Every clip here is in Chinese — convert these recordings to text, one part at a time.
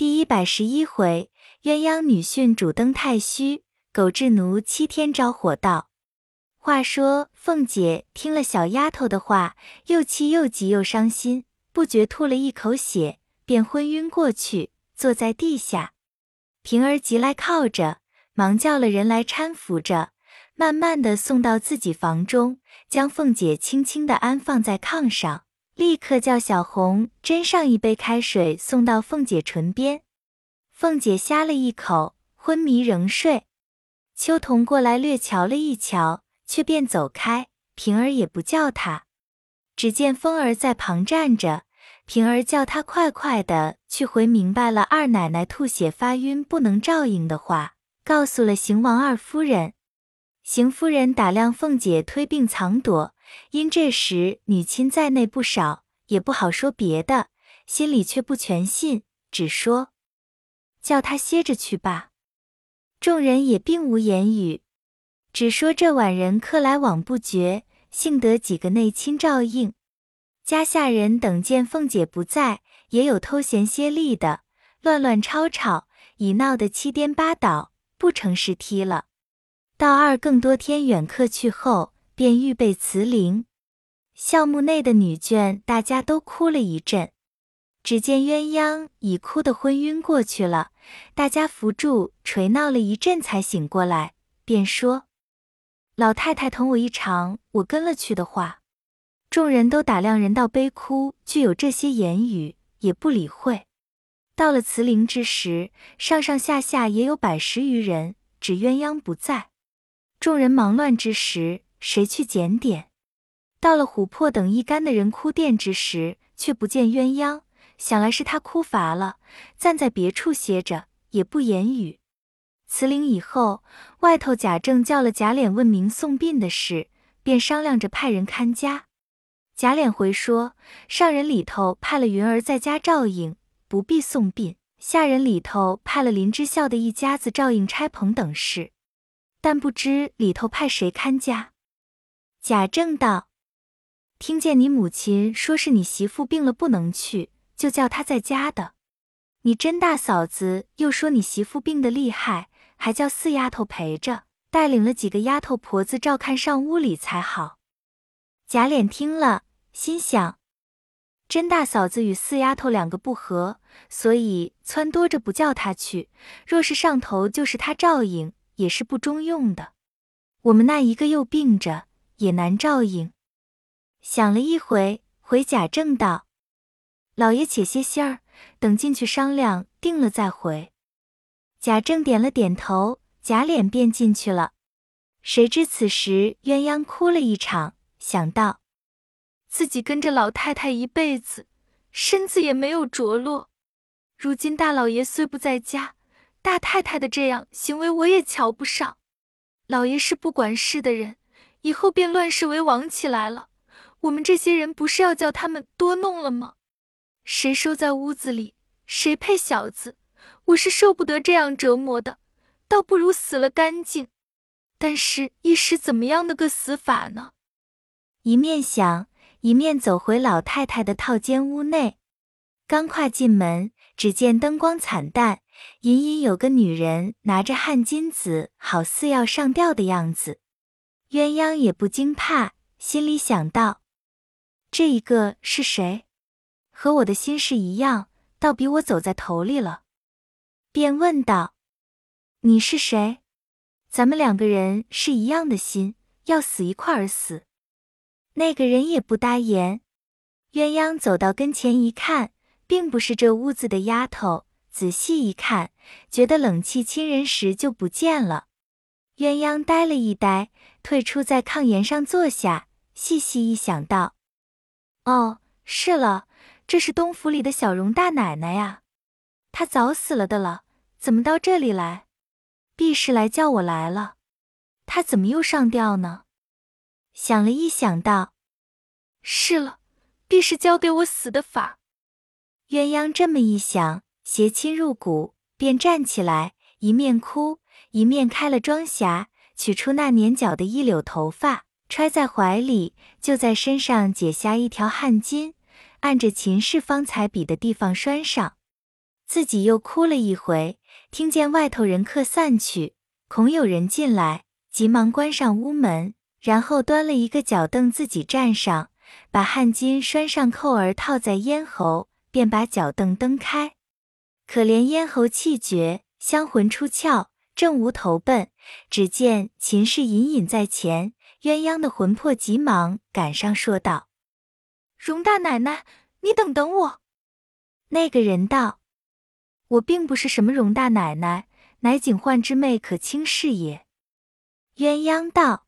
第一百十一回，鸳鸯女婿主登太虚，狗彘奴七天着火道。话说凤姐听了小丫头的话，又气又急又伤心，不觉吐了一口血，便昏晕过去，坐在地下。平儿急来靠着，忙叫了人来搀扶着，慢慢的送到自己房中，将凤姐轻轻的安放在炕上。立刻叫小红斟上一杯开水，送到凤姐唇边。凤姐呷了一口，昏迷仍睡。秋桐过来略瞧了一瞧，却便走开。平儿也不叫他，只见凤儿在旁站着。平儿叫他快快的去回明白了二奶奶吐血发晕不能照应的话，告诉了邢王二夫人。邢夫人打量凤姐推病藏躲。因这时女亲在内不少，也不好说别的，心里却不全信，只说叫他歇着去吧。众人也并无言语，只说这晚人客来往不绝，幸得几个内亲照应。家下人等见凤姐不在，也有偷闲歇力的，乱乱吵吵，已闹得七颠八倒，不成事踢了。到二更多天远客去后。便预备辞灵，孝墓内的女眷大家都哭了一阵。只见鸳鸯已哭得昏晕过去了，大家扶住捶闹了一阵才醒过来，便说：“老太太同我一场，我跟了去的话。”众人都打量人道悲哭，具有这些言语，也不理会。到了辞灵之时，上上下下也有百十余人，只鸳鸯不在。众人忙乱之时。谁去检点？到了琥珀等一干的人哭奠之时，却不见鸳鸯。想来是他哭乏了，暂在别处歇着，也不言语。辞灵以后，外头贾政叫了贾琏问明送殡的事，便商量着派人看家。贾琏回说，上人里头派了云儿在家照应，不必送殡；下人里头派了林之孝的一家子照应差棚等事，但不知里头派谁看家。贾政道：“听见你母亲说是你媳妇病了不能去，就叫她在家的。你甄大嫂子又说你媳妇病得厉害，还叫四丫头陪着，带领了几个丫头婆子照看上屋里才好。”贾琏听了，心想：甄大嫂子与四丫头两个不和，所以撺掇着不叫她去。若是上头就是她照应，也是不中用的。我们那一个又病着。也难照应。想了一回，回贾政道：“老爷且歇歇儿，等进去商量定了再回。”贾政点了点头，贾琏便进去了。谁知此时鸳鸯哭了一场，想到自己跟着老太太一辈子，身子也没有着落。如今大老爷虽不在家，大太太的这样行为我也瞧不上。老爷是不管事的人。以后便乱世为王起来了，我们这些人不是要叫他们多弄了吗？谁收在屋子里，谁配小子？我是受不得这样折磨的，倒不如死了干净。但是，一时怎么样的个死法呢？一面想，一面走回老太太的套间屋内。刚跨进门，只见灯光惨淡，隐隐有个女人拿着汗巾子，好似要上吊的样子。鸳鸯也不惊怕，心里想到：这一个是谁？和我的心事一样，倒比我走在头里了。便问道：“你是谁？咱们两个人是一样的心，要死一块儿死。”那个人也不答言。鸳鸯走到跟前一看，并不是这屋子的丫头。仔细一看，觉得冷气侵人时就不见了。鸳鸯呆了一呆。退出在炕沿上坐下，细细一想到：“哦，是了，这是东府里的小荣大奶奶呀。她早死了的了，怎么到这里来？必是来叫我来了。她怎么又上吊呢？”想了一想道：“是了，必是教给我死的法。”鸳鸯这么一想，邪亲入骨，便站起来，一面哭，一面开了妆匣。取出那年绞的一绺头发，揣在怀里，就在身上解下一条汗巾，按着秦氏方才比的地方拴上。自己又哭了一回，听见外头人客散去，恐有人进来，急忙关上屋门，然后端了一个脚凳自己站上，把汗巾拴上扣儿套在咽喉，便把脚凳蹬开。可怜咽喉气绝，香魂出窍，正无投奔，只见秦氏隐隐在前，鸳鸯的魂魄急忙赶上，说道：“荣大奶奶，你等等我。”那个人道：“我并不是什么荣大奶奶，乃景焕之妹可卿是也。”鸳鸯道：“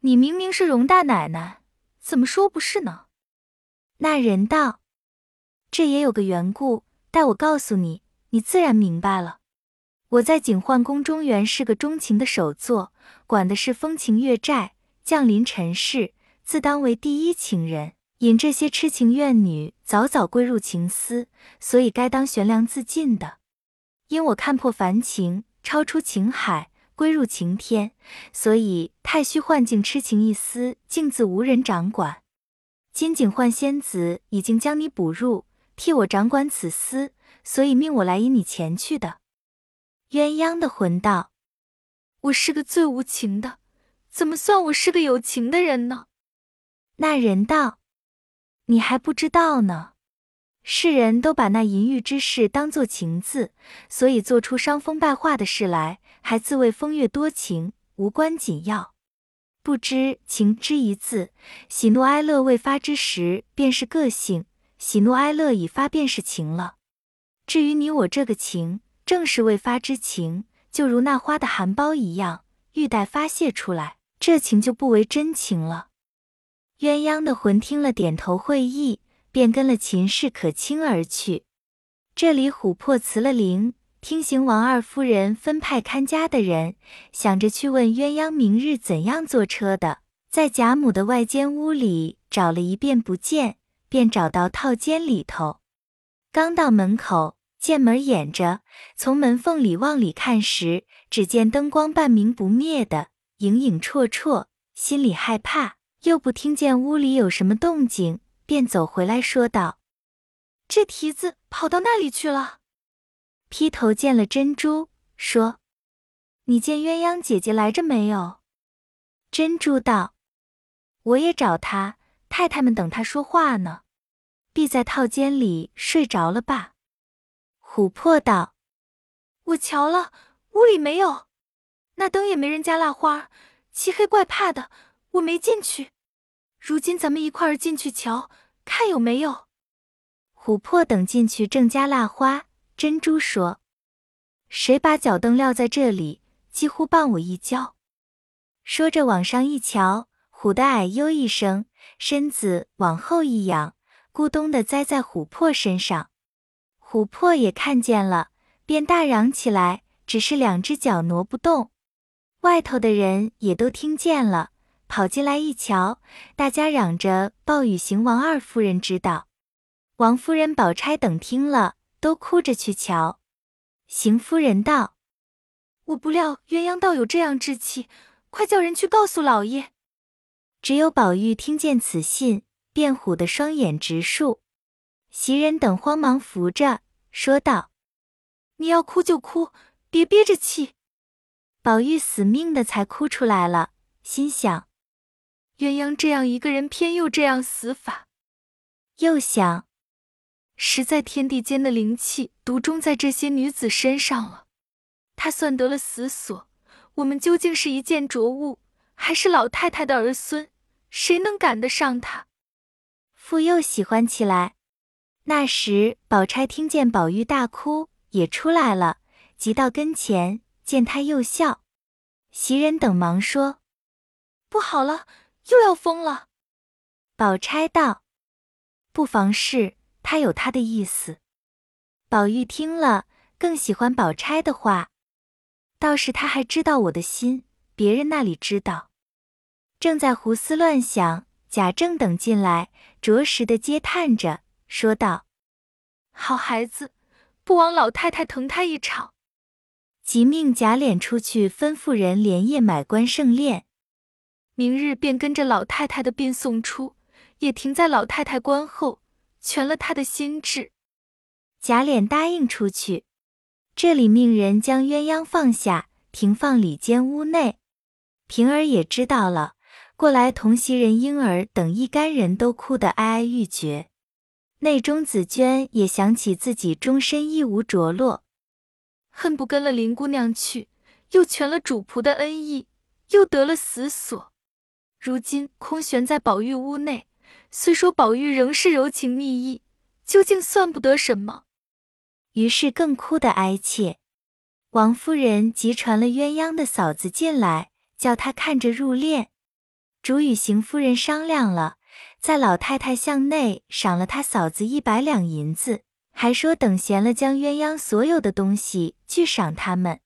你明明是荣大奶奶，怎么说不是呢？”那人道：“这也有个缘故。”待我告诉你，你自然明白了。我在景焕宫中原是个钟情的首座，管的是风情月债，降临尘世，自当为第一情人。引这些痴情怨女早早归入情丝，所以该当悬梁自尽的。因我看破凡情，超出情海，归入情天，所以太虚幻境痴情一丝，竟自无人掌管。今景焕仙子已经将你捕入。替我掌管此司，所以命我来引你前去的。鸳鸯的魂道：“我是个最无情的，怎么算我是个有情的人呢？”那人道：“你还不知道呢。世人都把那淫欲之事当作情字，所以做出伤风败化的事来，还自谓风月多情，无关紧要。不知情之一字，喜怒哀乐未发之时，便是个性。”喜怒哀乐已发，便是情了。至于你我这个情，正是未发之情，就如那花的含苞一样，欲待发泄出来，这情就不为真情了。鸳鸯的魂听了，点头会意，便跟了秦氏可卿而去。这里琥珀辞了灵，听行王二夫人分派看家的人，想着去问鸳鸯明日怎样坐车的，在贾母的外间屋里找了一遍不见。便找到套间里头，刚到门口，见门掩着，从门缝里往里看时，只见灯光半明不灭的，影影绰绰，心里害怕，又不听见屋里有什么动静，便走回来说道：“这蹄子跑到那里去了？”劈头见了珍珠，说：“你见鸳鸯姐姐来着没有？”珍珠道：“我也找她。”太太们等她说话呢，必在套间里睡着了吧？琥珀道：“我瞧了，屋里没有，那灯也没人家蜡花，漆黑怪怕的，我没进去。如今咱们一块儿进去瞧，看有没有。”琥珀等进去正加蜡花，珍珠说：“谁把脚蹬撂在这里？几乎绊我一跤。”说着往上一瞧，唬得哎呦一声。身子往后一仰，咕咚的栽在琥珀身上。琥珀也看见了，便大嚷起来，只是两只脚挪不动。外头的人也都听见了，跑进来一瞧，大家嚷着报与邢王二夫人知道。王夫人、宝钗等听了，都哭着去瞧。邢夫人道：“我不料鸳鸯倒有这样志气，快叫人去告诉老爷。”只有宝玉听见此信，便唬得双眼直竖。袭人等慌忙扶着，说道：“你要哭就哭，别憋着气。”宝玉死命的才哭出来了，心想：鸳鸯这样一个人，偏又这样死法。又想，实在天地间的灵气独钟在这些女子身上了。她算得了死所，我们究竟是一件浊物。还是老太太的儿孙，谁能赶得上她？傅又喜欢起来。那时，宝钗听见宝玉大哭，也出来了，急到跟前，见他又笑。袭人等忙说：“不好了，又要疯了。”宝钗道：“不妨事，他有他的意思。”宝玉听了，更喜欢宝钗的话，倒是他还知道我的心，别人那里知道。正在胡思乱想，贾政等进来，着实的嗟叹着，说道：“好孩子，不枉老太太疼他一场。”即命贾琏出去吩咐人连夜买棺圣殓，明日便跟着老太太的殡送出，也停在老太太棺后，全了他的心志。贾琏答应出去。这里命人将鸳鸯放下，停放里间屋内。平儿也知道了，过来同袭人莺儿等一干人都哭得哀哀欲绝。内中紫娟也想起自己终身一无着落，恨不跟了林姑娘去，又全了主仆的恩义，又得了死所。如今空悬在宝玉屋内，虽说宝玉仍是柔情蜜意，究竟算不得什么。于是更哭得哀切。王夫人急传了鸳鸯的嫂子进来，叫她看着入殓。主与邢夫人商量了。在老太太向内赏了他嫂子一百两银子，还说等闲了将鸳鸯所有的东西俱赏他们。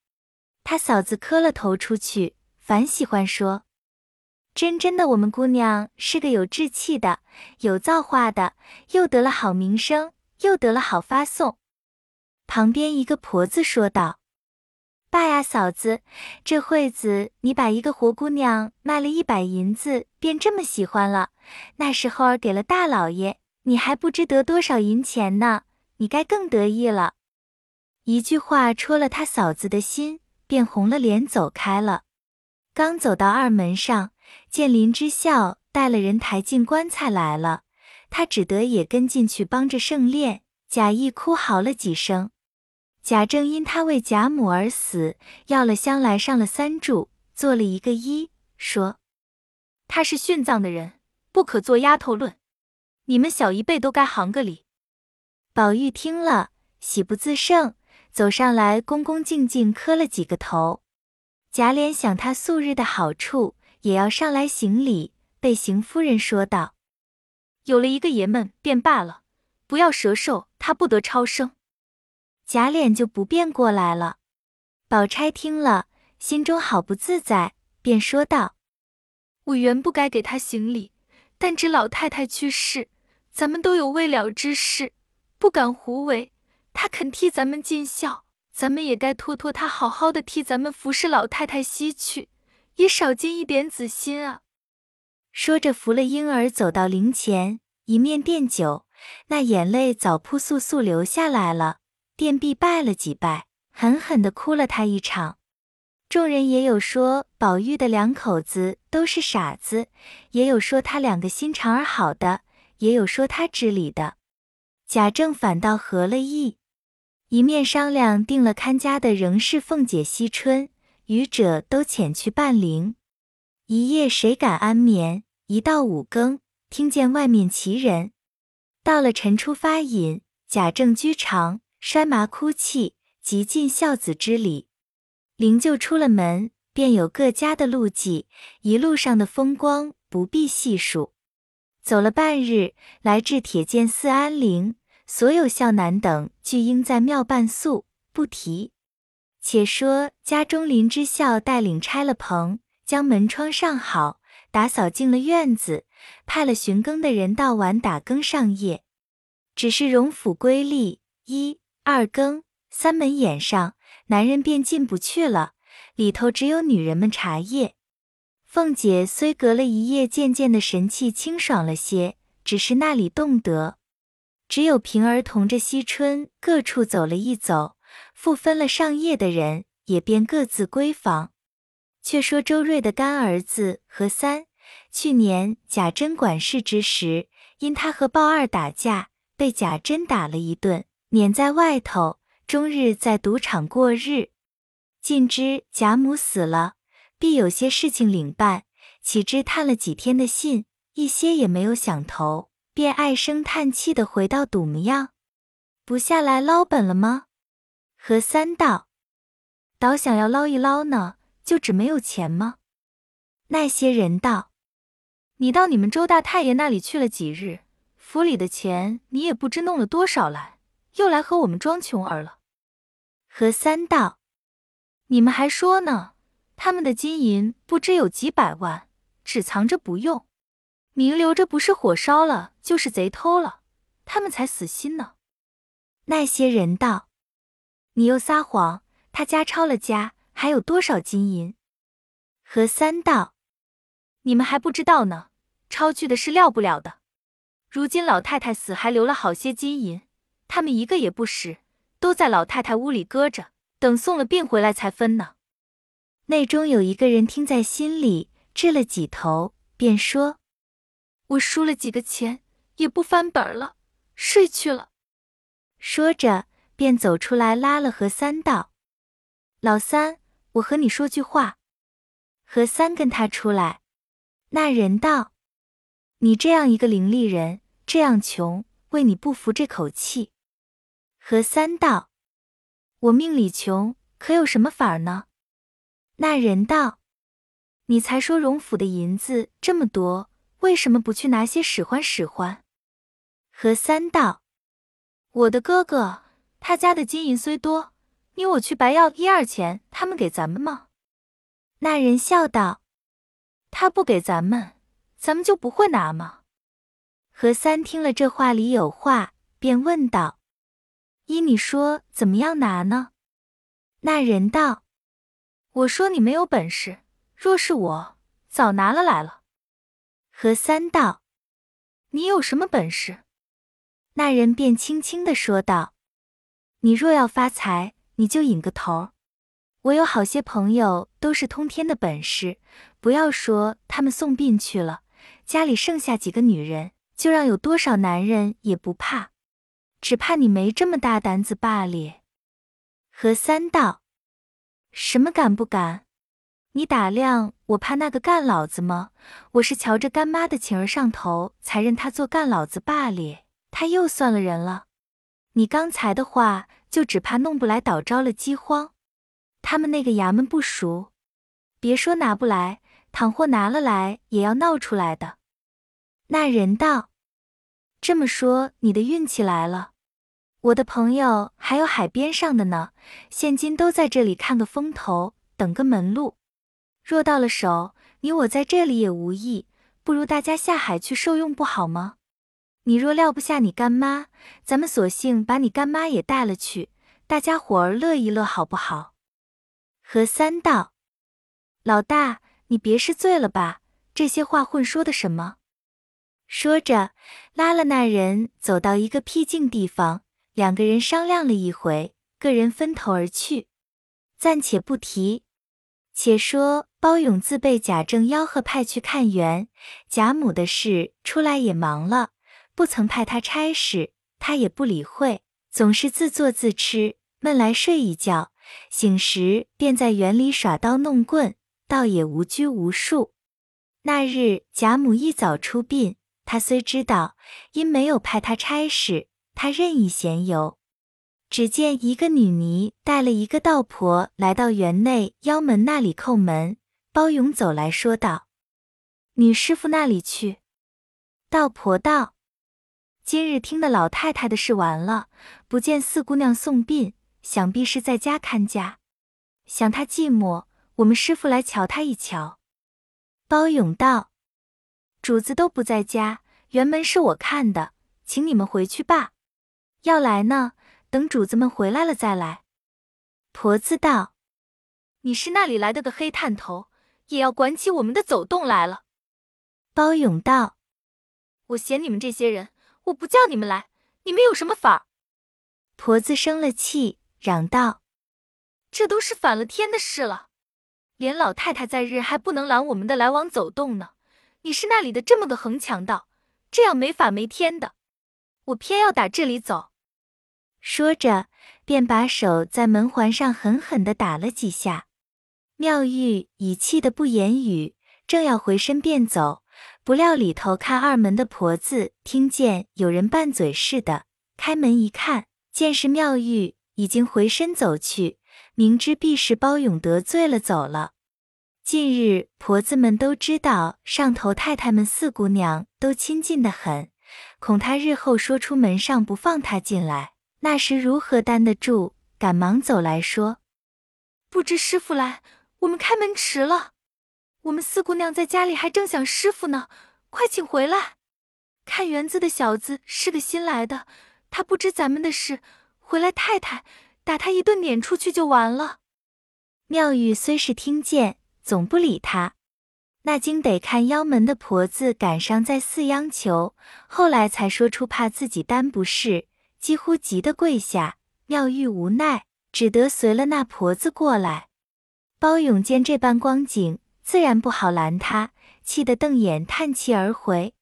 他嫂子磕了头出去，反喜欢说：“真真的，我们姑娘是个有志气的、有造化的，又得了好名声，又得了好发送。”旁边一个婆子说道。爸呀，嫂子，这会子你把一个活姑娘卖了一百银子，便这么喜欢了。那时候儿给了大老爷，你还不知得多少银钱呢，你该更得意了。一句话戳了他嫂子的心，便红了脸走开了。刚走到二门上，见林之孝带了人抬进棺材来了，他只得也跟进去帮着盛殓，假意哭嚎了几声。贾政因他为贾母而死，要了香来上了三柱，做了一个揖，说：“他是殉葬的人，不可做丫头论。你们小一辈都该行个礼。”宝玉听了，喜不自胜，走上来恭恭敬敬磕了几个头。贾琏想他素日的好处，也要上来行礼，被邢夫人说道：“有了一个爷们便罢了，不要折寿，他不得超生。”贾琏就不便过来了。宝钗听了，心中好不自在，便说道：“我原不该给他行礼，但知老太太去世，咱们都有未了之事，不敢胡为。他肯替咱们尽孝，咱们也该托托他，好好的替咱们服侍老太太西去，也少尽一点子心啊。”说着，扶了婴儿走到灵前，一面奠酒，那眼泪早扑簌簌流下来了。殿壁拜了几拜，狠狠地哭了他一场。众人也有说宝玉的两口子都是傻子，也有说他两个心肠儿好的，也有说他知理的。贾政反倒合了意，一面商量定了看家的仍是凤姐、惜春，余者都遣去伴灵。一夜谁敢安眠？一到五更，听见外面齐人。到了晨出发饮，贾政居长。摔麻哭泣，极尽孝子之礼。灵柩出了门，便有各家的路迹，一路上的风光不必细数。走了半日，来至铁剑寺安灵，所有孝男等俱应在庙办宿，不提。且说家中林之孝带领拆了棚，将门窗上好，打扫净了院子，派了巡更的人到晚打更上夜。只是荣府归例一。二更，三门掩上，男人便进不去了。里头只有女人们茶叶。凤姐虽隔了一夜，渐渐的神气清爽了些，只是那里动得。只有平儿同着惜春各处走了一走，复分了上夜的人，也便各自归房。却说周瑞的干儿子何三，去年贾珍管事之时，因他和鲍二打架，被贾珍打了一顿。撵在外头，终日在赌场过日。尽知贾母死了，必有些事情领办，岂知探了几天的信，一些也没有想头，便唉声叹气的回到赌模样，不下来捞本了吗？何三道，倒想要捞一捞呢，就只没有钱吗？那些人道，你到你们周大太爷那里去了几日，府里的钱你也不知弄了多少来。又来和我们装穷儿了。何三道，你们还说呢？他们的金银不知有几百万，只藏着不用，明留着不是火烧了，就是贼偷了，他们才死心呢。那些人道，你又撒谎，他家抄了家，还有多少金银？何三道，你们还不知道呢，抄去的是料不了的。如今老太太死，还留了好些金银。他们一个也不识，都在老太太屋里搁着，等送了病回来才分呢。内中有一个人听在心里，掷了几头，便说：“我输了几个钱，也不翻本了，睡去了。”说着，便走出来拉了何三道：“老三，我和你说句话。”何三跟他出来，那人道：“你这样一个伶俐人，这样穷，为你不服这口气。”何三道：“我命里穷，可有什么法儿呢？”那人道：“你才说荣府的银子这么多，为什么不去拿些使唤使唤？”何三道：“我的哥哥，他家的金银虽多，你我去白要一二钱，他们给咱们吗？”那人笑道：“他不给咱们，咱们就不会拿吗？”何三听了这话里有话，便问道。依你说怎么样拿呢？那人道：“我说你没有本事，若是我早拿了来了。”何三道：“你有什么本事？”那人便轻轻的说道：“你若要发财，你就引个头。我有好些朋友都是通天的本事，不要说他们送殡去了，家里剩下几个女人，就让有多少男人也不怕。”只怕你没这么大胆子罢了。何三道：“什么敢不敢？你打量我怕那个干老子吗？我是瞧着干妈的情儿上头，才认他做干老子罢了。他又算了人了。你刚才的话，就只怕弄不来，倒招了饥荒。他们那个衙门不熟，别说拿不来，倘或拿了来，也要闹出来的。”那人道：“这么说，你的运气来了。”我的朋友还有海边上的呢，现今都在这里看个风头，等个门路。若到了手，你我在这里也无益，不如大家下海去受用，不好吗？你若撂不下你干妈，咱们索性把你干妈也带了去，大家伙儿乐一乐，好不好？何三道，老大，你别是醉了吧？这些话混说的什么？说着，拉了那人走到一个僻静地方。两个人商量了一回，个人分头而去，暂且不提。且说包勇自被贾政吆喝派去看园，贾母的事出来也忙了，不曾派他差事，他也不理会，总是自作自吃，闷来睡一觉，醒时便在园里耍刀弄棍，倒也无拘无束。那日贾母一早出殡，他虽知道，因没有派他差事。他任意闲游，只见一个女尼带了一个道婆来到园内腰门那里叩门。包勇走来说道：“女师傅那里去？”道婆道：“今日听的老太太的事完了，不见四姑娘送殡，想必是在家看家。想她寂寞，我们师傅来瞧她一瞧。”包勇道：“主子都不在家，园门是我看的，请你们回去罢。”要来呢，等主子们回来了再来。婆子道：“你是那里来的个黑探头，也要管起我们的走动来了。”包勇道：“我嫌你们这些人，我不叫你们来，你们有什么法？”婆子生了气，嚷道：“这都是反了天的事了，连老太太在日还不能拦我们的来往走动呢。你是那里的这么个横强盗，这样没法没天的，我偏要打这里走。”说着，便把手在门环上狠狠地打了几下。妙玉已气得不言语，正要回身便走，不料里头看二门的婆子听见有人拌嘴似的，开门一看，见是妙玉，已经回身走去，明知必是包勇得罪了，走了。近日婆子们都知道上头太太们四姑娘都亲近的很，恐他日后说出门上不放他进来。那时如何担得住？赶忙走来说：“不知师傅来，我们开门迟了。我们四姑娘在家里还正想师傅呢，快请回来。看园子的小子是个新来的，他不知咱们的事，回来太太打他一顿撵出去就完了。”妙玉虽是听见，总不理他。那经得看妖门的婆子赶上在寺央求，后来才说出怕自己担不是。几乎急得跪下。妙玉无奈，只得随了那婆子过来。包勇见这般光景，自然不好拦他，气得瞪眼叹气而回。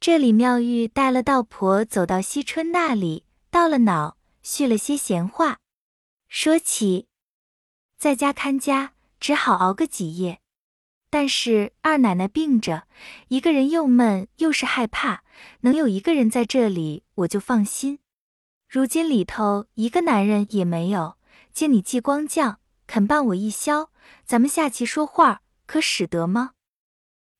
这里妙玉带了道婆走到惜春那里，到了脑，叙了些闲话，说起在家看家，只好熬个几夜。但是二奶奶病着，一个人又闷又是害怕，能有一个人在这里，我就放心。如今里头一个男人也没有，见你继光将肯伴我一宵，咱们下棋说话，可使得吗？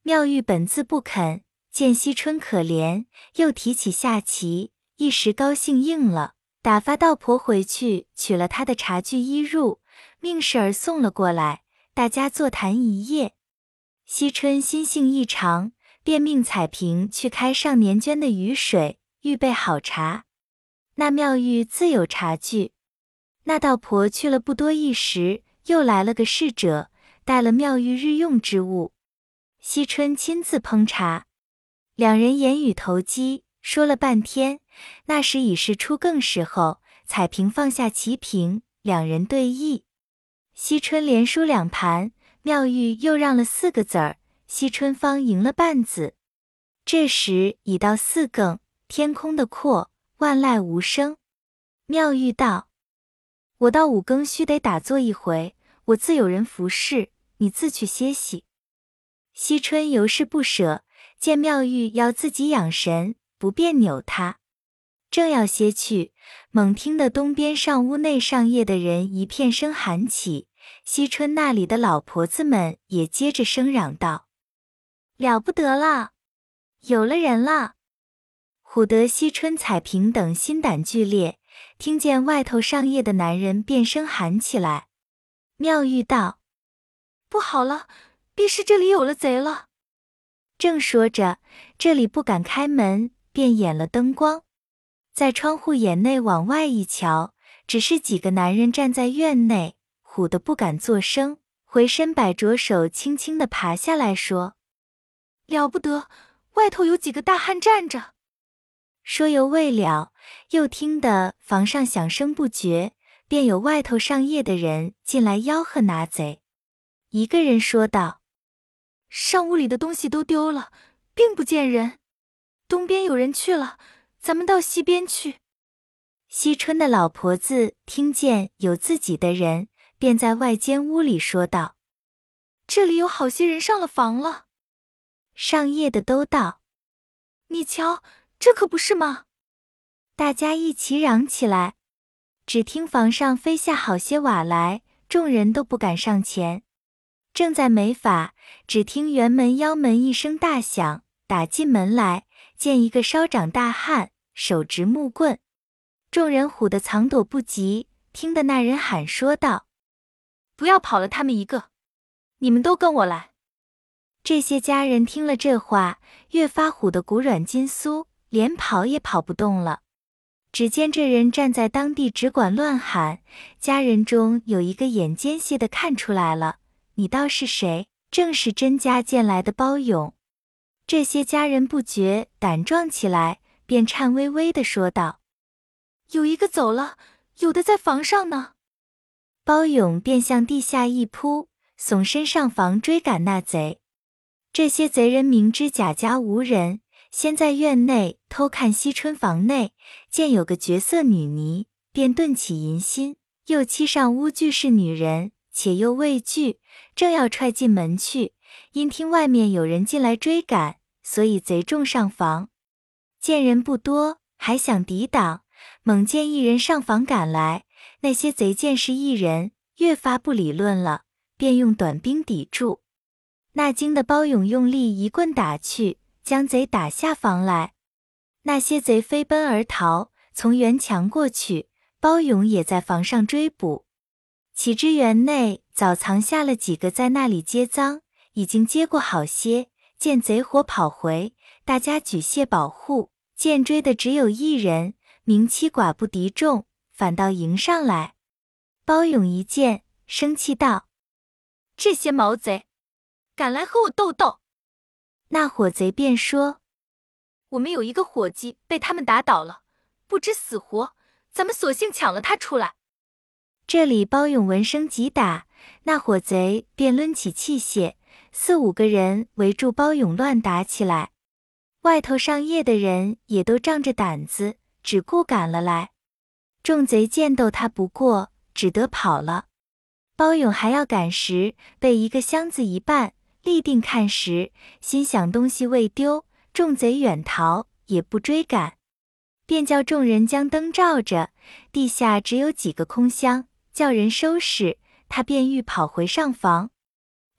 妙玉本自不肯。见惜春可怜，又提起下棋，一时高兴应了，打发道婆回去取了他的茶具衣褥，命使儿送了过来，大家坐谈一夜。惜春心性异常，便命彩萍去开上年捐的雨水，预备好茶。那妙玉自有茶具。那道婆去了不多一时，又来了个侍者，带了妙玉日用之物。惜春亲自烹茶。两人言语投机，说了半天。那时已是初更时候，彩屏放下棋瓶，两人对弈。惜春连输两盘，妙玉又让了四个子儿，惜春方赢了半子。这时已到四更，天空的阔，万籁无声。妙玉道：“我到五更须得打坐一回，我自有人服侍，你自去歇息。”惜春犹是不舍。见妙玉要自己养神，不便扭他，正要歇去，猛听得东边上屋内上夜的人一片声喊起，惜春那里的老婆子们也接着声嚷道：“了不得了，有了人了！”唬得惜春、彩萍等心胆俱裂，听见外头上夜的男人变声喊起来。妙玉道：“不好了，必是这里有了贼了。”正说着，这里不敢开门，便掩了灯光，在窗户眼内往外一瞧，只是几个男人站在院内，唬得不敢作声，回身摆着手，轻轻的爬下来说：“了不得，外头有几个大汉站着。”说犹未了，又听得房上响声不绝，便有外头上夜的人进来吆喝拿贼。一个人说道。上屋里的东西都丢了，并不见人。东边有人去了，咱们到西边去。惜春的老婆子听见有自己的人，便在外间屋里说道：“这里有好些人上了房了。”上夜的都道：“你瞧，这可不是吗？”大家一起嚷起来。只听房上飞下好些瓦来，众人都不敢上前。正在没法，只听辕门腰门一声大响，打进门来，见一个稍长大汉，手执木棍，众人唬得藏躲不及。听得那人喊说道：“不要跑了，他们一个，你们都跟我来。”这些家人听了这话，越发唬得骨软筋酥，连跑也跑不动了。只见这人站在当地，只管乱喊。家人中有一个眼尖些的看出来了。你道是谁？正是甄家见来的包勇。这些家人不觉胆壮起来，便颤巍巍的说道：“有一个走了，有的在房上呢。”包勇便向地下一扑，耸身上房追赶那贼。这些贼人明知贾家无人，先在院内偷看惜春房内，见有个绝色女尼，便顿起淫心，又欺上屋俱是女人。且又畏惧，正要踹进门去，因听外面有人进来追赶，所以贼众上房。见人不多，还想抵挡，猛见一人上房赶来，那些贼见是一人，越发不理论了，便用短兵抵住。那惊的包勇用力一棍打去，将贼打下房来。那些贼飞奔而逃，从园墙过去，包勇也在房上追捕。岂知园内早藏下了几个在那里接赃，已经接过好些。见贼火跑回，大家举械保护。见追的只有一人，名妻寡不敌众，反倒迎上来。包勇一见，生气道：“这些毛贼，敢来和我斗斗！”那伙贼便说：“我们有一个伙计被他们打倒了，不知死活，咱们索性抢了他出来。这里包勇闻声急打，那伙贼便抡起器械，四五个人围住包勇乱打起来。外头上夜的人也都仗着胆子，只顾赶了来。众贼见斗他不过，只得跑了。包勇还要赶时，被一个箱子一半，立定看时，心想东西未丢，众贼远逃，也不追赶，便叫众人将灯照着，地下只有几个空箱，叫人收拾。他便欲跑回上房，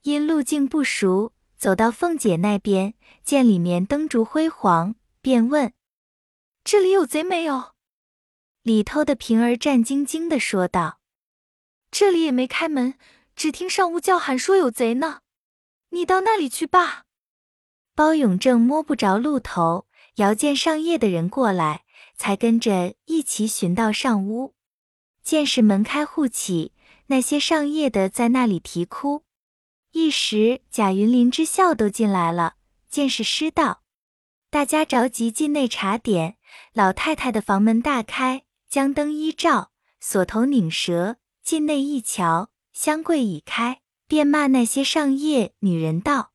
因路径不熟，走到凤姐那边，见里面灯烛辉煌，便问：“这里有贼没有？”里头的平儿战兢兢的说道。这里也没开门，只听上屋叫喊说有贼呢。你到那里去吧。包永正摸不着路头，遥见上夜的人过来，才跟着一起寻到上屋。见是门开户起，那些上夜的在那里啼哭。一时贾云、林之孝都进来了，见是失道，大家着急进内查点。老太太的房门大开，将灯一照，锁头拧折。进内一瞧，箱柜已开，便骂那些上夜女人道：“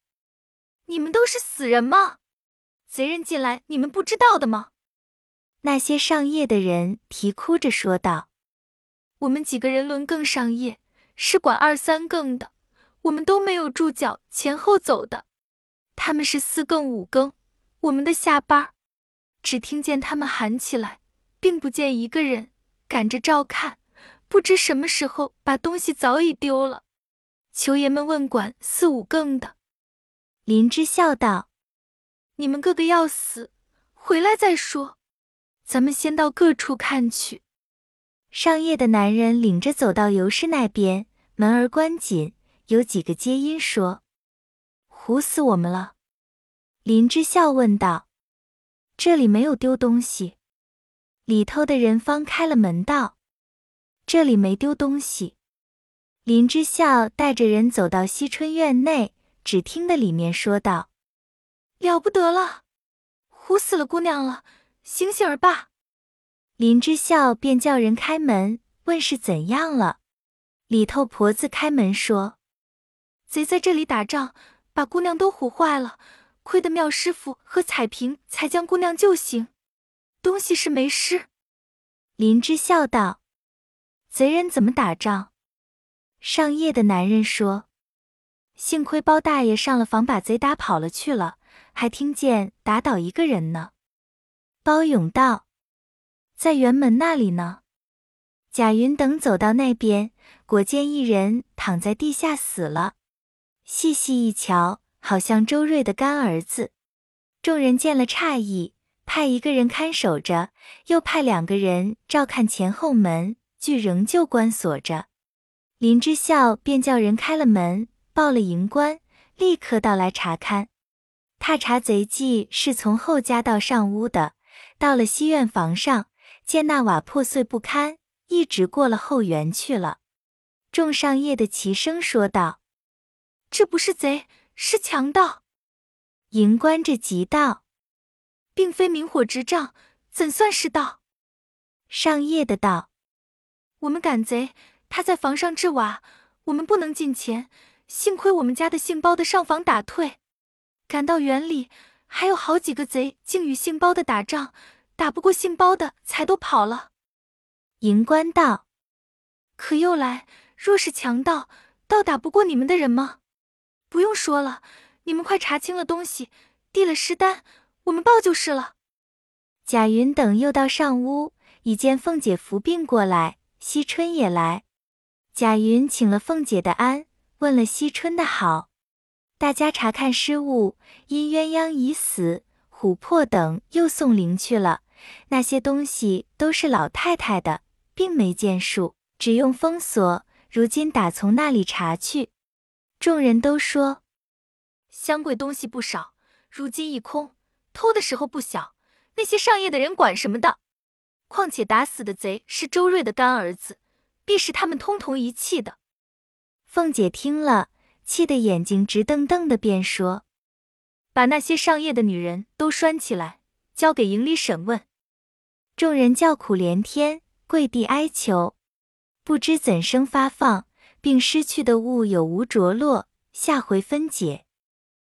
你们都是死人吗？贼人进来，你们不知道的吗？”那些上夜的人啼哭着说道：“我们几个人轮更上夜，是管二三更的，我们都没有住脚，前后走的。他们是四更五更，我们的下班，只听见他们喊起来，并不见一个人，赶着照看。”不知什么时候把东西早已丢了，求爷们问管四五更的。林之笑道：“你们个个要死，回来再说。咱们先到各处看去。”上夜的男人领着走到尤氏那边，门儿关紧，有几个接音说：“唬死我们了。”林之笑问道：“这里没有丢东西？”里头的人方开了门道。这里没丢东西。林之孝带着人走到惜春院内，只听得里面说道：“了不得了，唬死了姑娘了，醒醒儿吧！”林之孝便叫人开门，问是怎样了。里头婆子开门说：“贼在这里打仗，把姑娘都唬坏了，亏得妙师傅和彩萍才将姑娘救醒，东西是没失。”林之孝道。贼人怎么打仗？上夜的男人说：“幸亏包大爷上了房，把贼打跑了去了，还听见打倒一个人呢。”包勇道：“在辕门那里呢。”贾云等走到那边，果见一人躺在地下死了。细细一瞧，好像周瑞的干儿子。众人见了诧异，派一个人看守着，又派两个人照看前后门。俱仍旧关锁着，林之孝便叫人开了门，报了营官，立刻到来查看。踏查贼迹是从后家到上屋的，到了西院房上，见那瓦破碎不堪，一直过了后园去了。众上夜的齐声说道：“这不是贼，是强盗。”营官着急道：“并非明火执仗，怎算是盗？”上夜的道。我们赶贼，他在房上置瓦，我们不能进前。幸亏我们家的姓包的上房打退，赶到园里，还有好几个贼，竟与姓包的打仗，打不过姓包的，才都跑了。营官道：“可又来，若是强盗，倒打不过你们的人吗？不用说了，你们快查清了东西，递了尸单，我们报就是了。”贾云等又到上屋，已见凤姐扶病过来。惜春也来，贾云请了凤姐的安，问了惜春的好。大家查看失物，因鸳鸯已死，琥珀等又送灵去了。那些东西都是老太太的，并没见数，只用封锁。如今打从那里查去。众人都说，箱柜东西不少，如今一空，偷的时候不小。那些上夜的人管什么的？况且打死的贼是周瑞的干儿子，必是他们通同一气的。凤姐听了，气得眼睛直瞪瞪的，便说：“把那些上夜的女人都拴起来，交给营里审问。”众人叫苦连天，跪地哀求，不知怎生发放，并失去的物有无着落。下回分解。